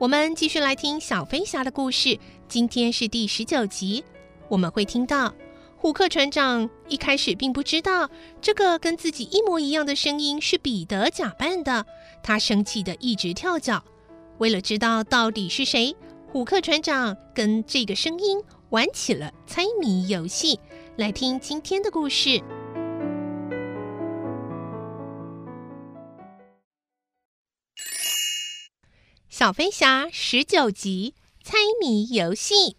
我们继续来听小飞侠的故事。今天是第十九集，我们会听到虎克船长一开始并不知道这个跟自己一模一样的声音是彼得假扮的，他生气地一直跳脚。为了知道到底是谁，虎克船长跟这个声音玩起了猜谜游戏。来听今天的故事。小飞侠十九集猜谜游戏。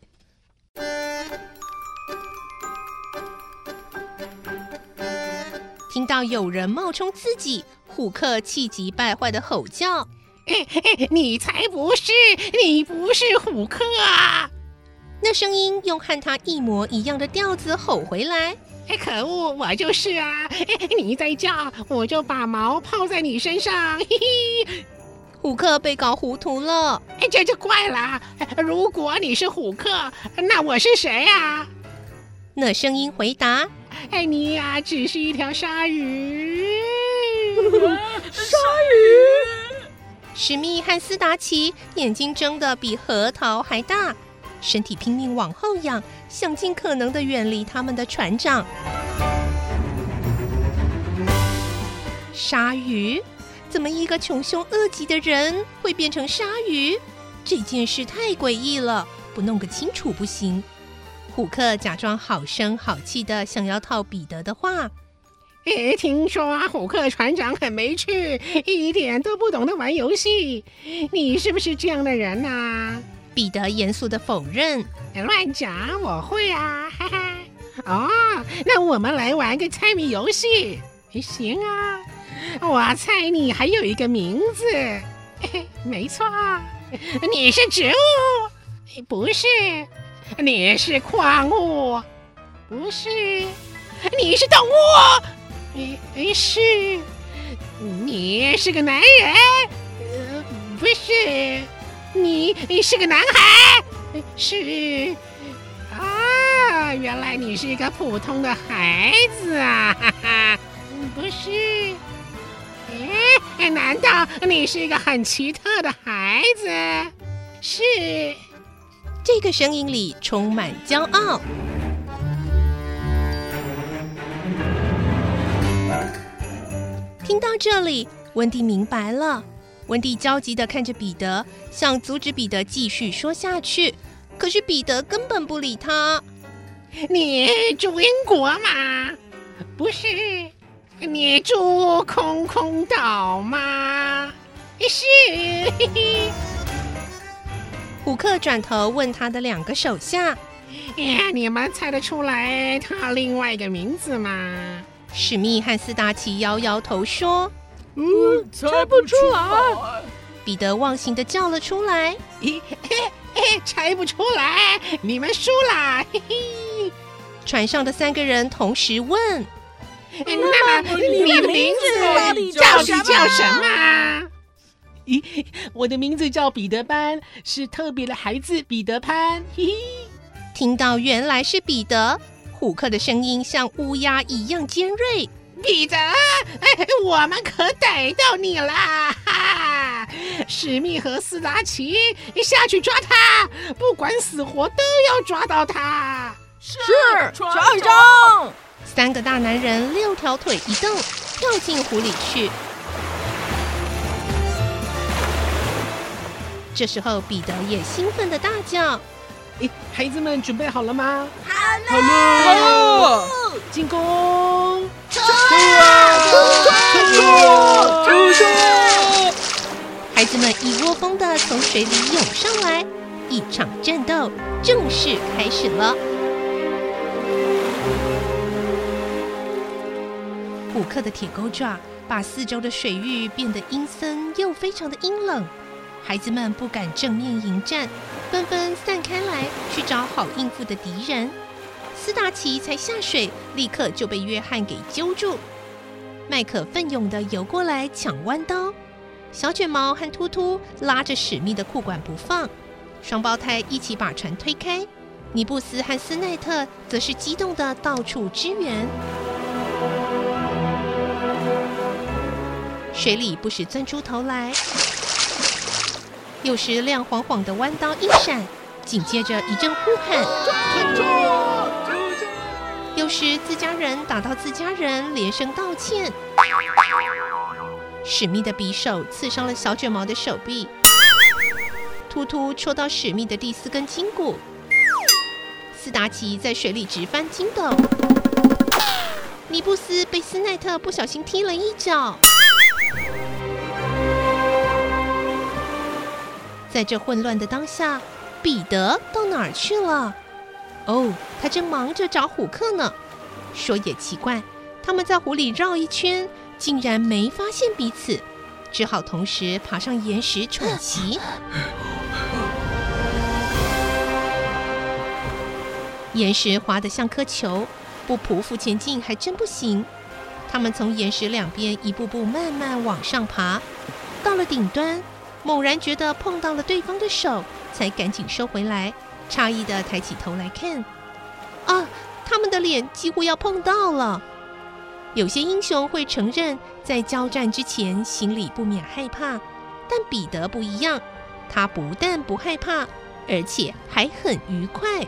听到有人冒充自己，虎克气急败坏的吼叫：“ 你才不是！你不是虎克啊！”那声音用和他一模一样的调子吼回来：“可恶，我就是啊！你再叫，我就把毛泡在你身上！”嘿嘿。虎克被搞糊涂了，哎，这就怪了。如果你是虎克，那我是谁呀？那声音回答：“哎，你呀，只是一条鲨鱼。”鲨鱼。史密和斯达奇眼睛睁得比核桃还大，身体拼命往后仰，想尽可能的远离他们的船长。鲨鱼。怎么一个穷凶恶极的人会变成鲨鱼？这件事太诡异了，不弄个清楚不行。虎克假装好声好气的想要套彼得的话：“诶，听说虎克船长很没趣，一点都不懂得玩游戏。你是不是这样的人啊？”彼得严肃的否认：“乱讲，我会啊，哈哈。哦，那我们来玩个猜谜游戏，行啊。” 我猜你还有一个名字，没错，你是植物，不是，你是矿物，不是，你是动物，你，是，你是个男人，呃，不是，你你是个男孩，是，啊，原来你是一个普通的孩子啊，哈哈，不是。哎，难道你是一个很奇特的孩子？是。这个声音里充满骄傲。听到这里，温蒂明白了。温蒂焦急的看着彼得，想阻止彼得继续说下去，可是彼得根本不理他。你住英国吗？不是。你住空空岛吗？是。嘿嘿。虎克转头问他的两个手下：“呀，你们猜得出来他另外一个名字吗？”史密和斯达奇摇摇头说：“嗯，猜不出来。”彼得忘形的叫了出来：“嘿嘿，猜不出来，你们输了。”嘿嘿。船上的三个人同时问。那么你的名字到底叫什么？咦，我的名字叫彼得潘，是特别的孩子彼得潘。嘿嘿，听到原来是彼得，虎克的声音像乌鸦一样尖锐。彼得，哎，我们可逮到你了！哈，史密和斯达奇，你下去抓他，不管死活都要抓到他。是，船长。三个大男人六条腿一动，跳进湖里去。这时候，彼得也兴奋的大叫：“哎，孩子们准备好了吗？好了，好了，进攻！冲啊！冲啊！冲！冲！孩子们一窝蜂的从水里涌上来，一场战斗正式开始了。虎克的铁钩爪把四周的水域变得阴森又非常的阴冷，孩子们不敢正面迎战，纷纷散开来去找好应付的敌人。斯达奇才下水，立刻就被约翰给揪住。麦克奋勇地游过来抢弯刀，小卷毛和秃秃拉着史密的裤管不放，双胞胎一起把船推开。尼布斯和斯奈特则是激动地到处支援。水里不时钻出头来，有时亮晃晃的弯刀一闪，紧接着一阵呼喊；有时自家人打到自家人，连声道歉。史密的匕首刺伤了小卷毛的手臂，突突戳到史密的第四根筋骨，斯达奇在水里直翻筋斗，尼布斯被斯奈特不小心踢了一脚。在这混乱的当下，彼得到哪儿去了？哦，他正忙着找虎克呢。说也奇怪，他们在湖里绕一圈，竟然没发现彼此，只好同时爬上岩石喘息。岩石滑得像颗球，不匍匐前进还真不行。他们从岩石两边一步步慢慢往上爬，到了顶端。猛然觉得碰到了对方的手，才赶紧收回来，诧异地抬起头来看。啊，他们的脸几乎要碰到了。有些英雄会承认，在交战之前心里不免害怕，但彼得不一样，他不但不害怕，而且还很愉快。